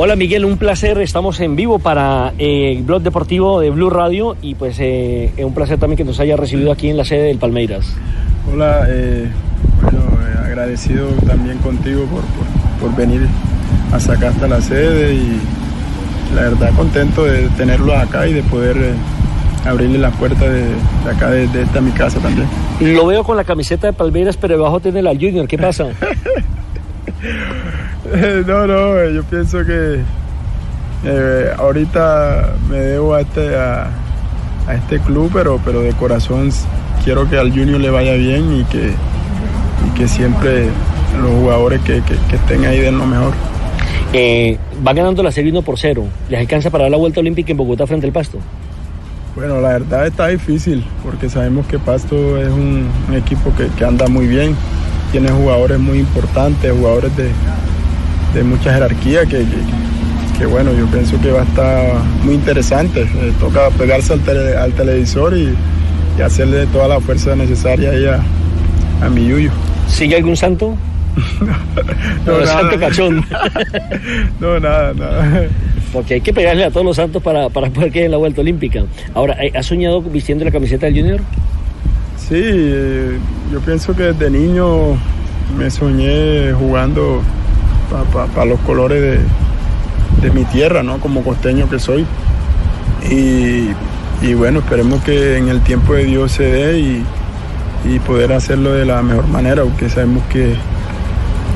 Hola Miguel, un placer. Estamos en vivo para eh, el blog deportivo de Blue Radio y pues eh, un placer también que nos haya recibido aquí en la sede del Palmeiras. Hola, eh, bueno, eh, agradecido también contigo por, por, por venir hasta acá hasta la sede y la verdad contento de tenerlo acá y de poder eh, abrirle la puerta de, de acá, de, de, esta mi casa también. Lo veo con la camiseta de Palmeiras, pero debajo tiene la Junior. ¿Qué pasa? no, no, yo pienso que eh, ahorita me debo a este, a, a, este club, pero, pero de corazón quiero que al Junior le vaya bien y que, y que siempre los jugadores que, que, que estén ahí den lo mejor. Eh, va ganando la serie 1 por 0. ¿Les alcanza para dar la vuelta olímpica en Bogotá frente al Pasto? Bueno, la verdad está difícil porque sabemos que Pasto es un, un equipo que, que, anda muy bien, tiene jugadores muy importantes, jugadores de, de mucha jerarquía que, que, que, bueno, yo pienso que va a estar muy interesante. Eh, toca pegarse al, tele, al televisor y, y, hacerle toda la fuerza necesaria ahí a, a mi Yuyo. ¿Sigue algún santo? no, no, no santo cachón. no, nada, nada. Porque hay que pegarle a todos los santos para, para poder quedar en la vuelta olímpica. Ahora, ¿has soñado vistiendo la camiseta del Junior? Sí, eh, yo pienso que desde niño me soñé jugando para pa, pa los colores de, de, mi tierra, ¿no? Como costeño que soy. Y, y, bueno, esperemos que en el tiempo de Dios se dé y, y poder hacerlo de la mejor manera, porque sabemos que,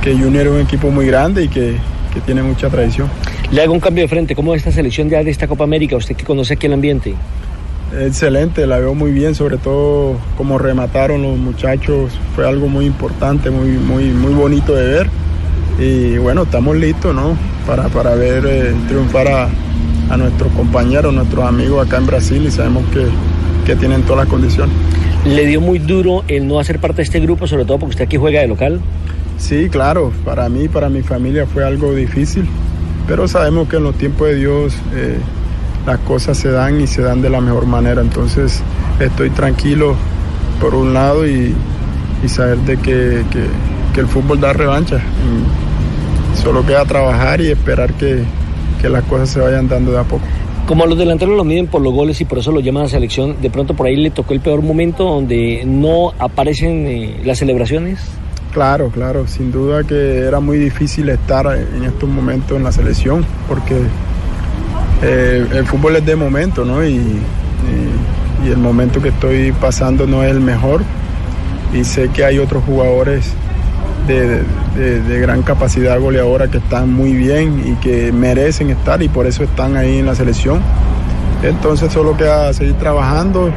que Junior es un equipo muy grande y que, que tiene mucha tradición. Le hago un cambio de frente. ¿Cómo es esta selección ya de esta Copa América? Usted que conoce aquí el ambiente. Excelente, la veo muy bien, sobre todo como remataron los muchachos, fue algo muy importante, muy, muy, muy bonito de ver. Y bueno, estamos listos ¿no? para, para ver eh, triunfar a, a, nuestros compañeros, nuestros amigos acá en Brasil y sabemos que, que tienen todas las condiciones. ¿Le dio muy duro el no hacer parte de este grupo, sobre todo porque usted aquí juega de local? Sí, claro, para mí, para mi familia fue algo difícil, pero sabemos que en los tiempos de Dios eh, las cosas se dan y se dan de la mejor manera. Entonces estoy tranquilo por un lado y, y saber de que, que, que, el fútbol da revancha. Y solo queda trabajar y esperar que, que las cosas se vayan dando de a poco. Como a los delanteros los miden por los goles y por eso lo llaman a selección, de pronto por ahí le tocó el peor momento donde no aparecen eh, las celebraciones. Claro, claro, sin duda que era muy difícil estar en estos momentos en la selección porque eh, el fútbol es de momento, ¿no? Y, y, y, el momento que estoy pasando no es el mejor y sé que hay otros jugadores de, de, gran capacidad goleadora que están muy bien y que merecen estar y por eso están ahí en la selección. Entonces solo queda seguir trabajando,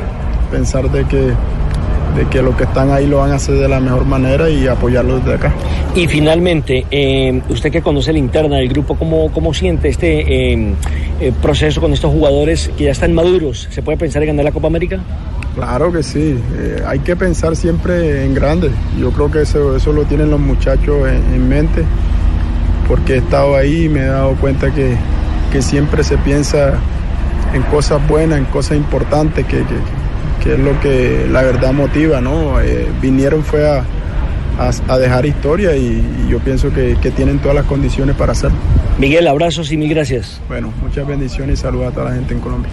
pensar de que de que los que están ahí lo van a hacer de la mejor manera y apoyarlos desde acá. Y finalmente, eh, usted que conoce la interna del grupo, ¿cómo, cómo siente este eh, eh, proceso con estos jugadores que ya están maduros? ¿Se puede pensar en ganar la Copa América? Claro que sí, eh, hay que pensar siempre en grande. Yo creo que eso, eso lo tienen los muchachos en, en, mente, porque he estado ahí y me he dado cuenta que, que siempre se piensa en cosas buenas, en cosas importantes que, que que es lo que la verdad motiva, ¿no? Eh, vinieron fue a, a, a, dejar historia y, y yo pienso que, que, tienen todas las condiciones para hacerlo. Miguel, abrazos y mil gracias. Bueno, muchas bendiciones y saludos a toda la gente en Colombia.